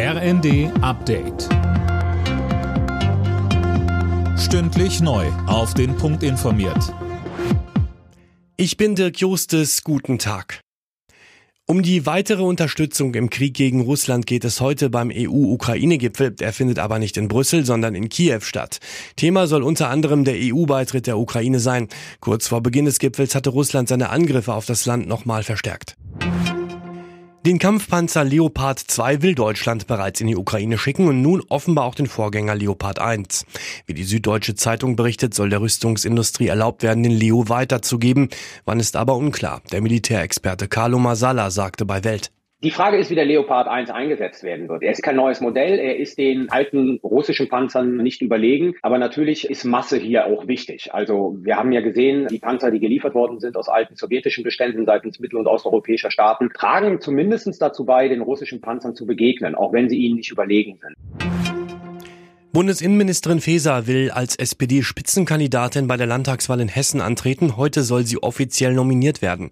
RND Update. Stündlich neu. Auf den Punkt informiert. Ich bin Dirk Justes. Guten Tag. Um die weitere Unterstützung im Krieg gegen Russland geht es heute beim EU-Ukraine-Gipfel. Der findet aber nicht in Brüssel, sondern in Kiew statt. Thema soll unter anderem der EU-Beitritt der Ukraine sein. Kurz vor Beginn des Gipfels hatte Russland seine Angriffe auf das Land nochmal verstärkt. Den Kampfpanzer Leopard 2 will Deutschland bereits in die Ukraine schicken und nun offenbar auch den Vorgänger Leopard 1. Wie die Süddeutsche Zeitung berichtet, soll der Rüstungsindustrie erlaubt werden, den Leo weiterzugeben. Wann ist aber unklar. Der Militärexperte Carlo Masala sagte bei Welt. Die Frage ist, wie der Leopard 1 eingesetzt werden wird. Er ist kein neues Modell, er ist den alten russischen Panzern nicht überlegen, aber natürlich ist Masse hier auch wichtig. Also wir haben ja gesehen, die Panzer, die geliefert worden sind aus alten sowjetischen Beständen seitens mittel- und osteuropäischer Staaten, tragen zumindest dazu bei, den russischen Panzern zu begegnen, auch wenn sie ihnen nicht überlegen sind. Bundesinnenministerin Faeser will als SPD-Spitzenkandidatin bei der Landtagswahl in Hessen antreten. Heute soll sie offiziell nominiert werden.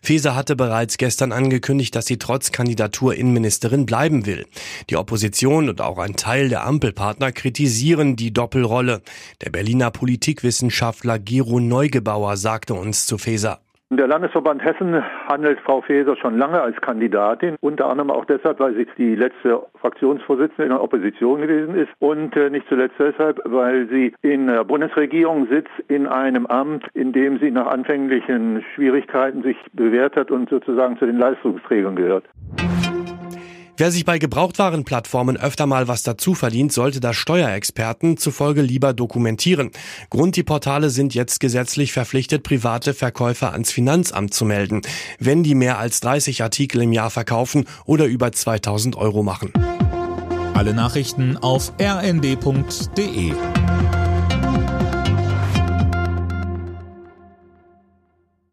Faeser hatte bereits gestern angekündigt, dass sie trotz Kandidatur Innenministerin bleiben will. Die Opposition und auch ein Teil der Ampelpartner kritisieren die Doppelrolle. Der Berliner Politikwissenschaftler Gero Neugebauer sagte uns zu Faeser. Der Landesverband Hessen handelt Frau Faeser schon lange als Kandidatin, unter anderem auch deshalb, weil sie die letzte Fraktionsvorsitzende in der Opposition gewesen ist und äh, nicht zuletzt deshalb, weil sie in der Bundesregierung sitzt in einem Amt, in dem sie nach anfänglichen Schwierigkeiten sich bewährt hat und sozusagen zu den Leistungsträgern gehört. Wer sich bei Gebrauchtwarenplattformen öfter mal was dazu verdient, sollte das Steuerexperten zufolge lieber dokumentieren. Grund die Portale sind jetzt gesetzlich verpflichtet, private Verkäufer ans Finanzamt zu melden, wenn die mehr als 30 Artikel im Jahr verkaufen oder über 2000 Euro machen. Alle Nachrichten auf rnd.de